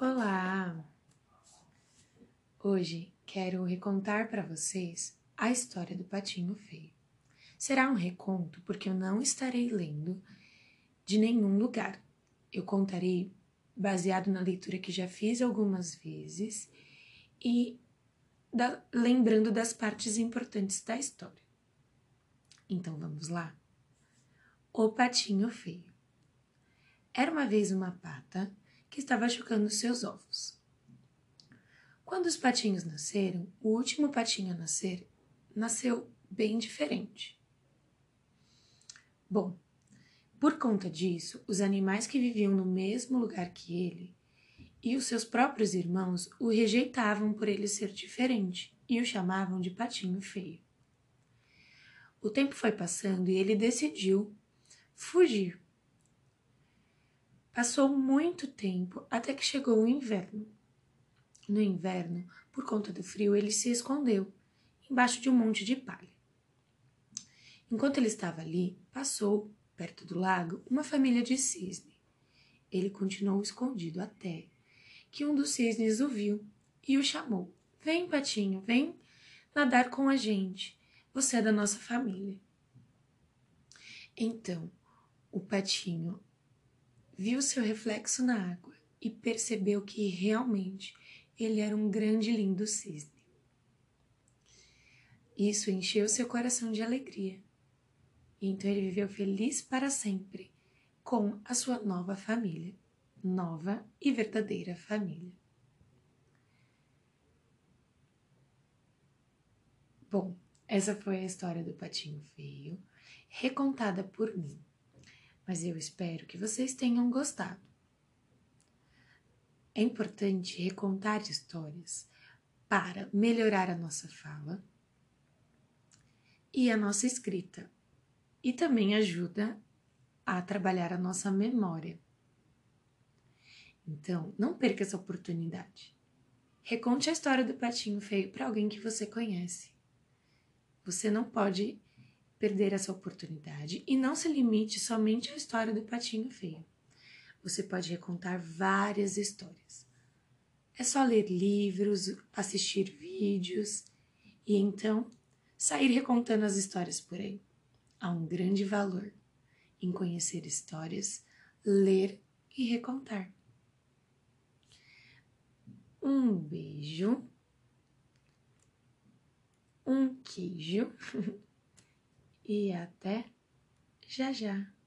Olá! Hoje quero recontar para vocês a história do Patinho Feio. Será um reconto porque eu não estarei lendo de nenhum lugar. Eu contarei baseado na leitura que já fiz algumas vezes e da, lembrando das partes importantes da história. Então vamos lá? O Patinho Feio. Era uma vez uma pata que estava chocando seus ovos. Quando os patinhos nasceram, o último patinho a nascer nasceu bem diferente. Bom, por conta disso, os animais que viviam no mesmo lugar que ele e os seus próprios irmãos o rejeitavam por ele ser diferente e o chamavam de patinho feio. O tempo foi passando e ele decidiu fugir Passou muito tempo até que chegou o inverno. No inverno, por conta do frio, ele se escondeu embaixo de um monte de palha. Enquanto ele estava ali, passou, perto do lago, uma família de cisne. Ele continuou escondido até que um dos cisnes o viu e o chamou: Vem, patinho, vem nadar com a gente. Você é da nossa família. Então, o patinho viu seu reflexo na água e percebeu que realmente ele era um grande e lindo cisne. Isso encheu seu coração de alegria. Então ele viveu feliz para sempre com a sua nova família, nova e verdadeira família. Bom, essa foi a história do Patinho Feio, recontada por mim mas eu espero que vocês tenham gostado. É importante recontar histórias para melhorar a nossa fala e a nossa escrita, e também ajuda a trabalhar a nossa memória. Então, não perca essa oportunidade. Reconte a história do patinho feio para alguém que você conhece. Você não pode perder essa oportunidade e não se limite somente à história do patinho feio. Você pode recontar várias histórias. É só ler livros, assistir vídeos e então sair recontando as histórias por aí. Há um grande valor em conhecer histórias, ler e recontar. Um beijo, um queijo. e até já já.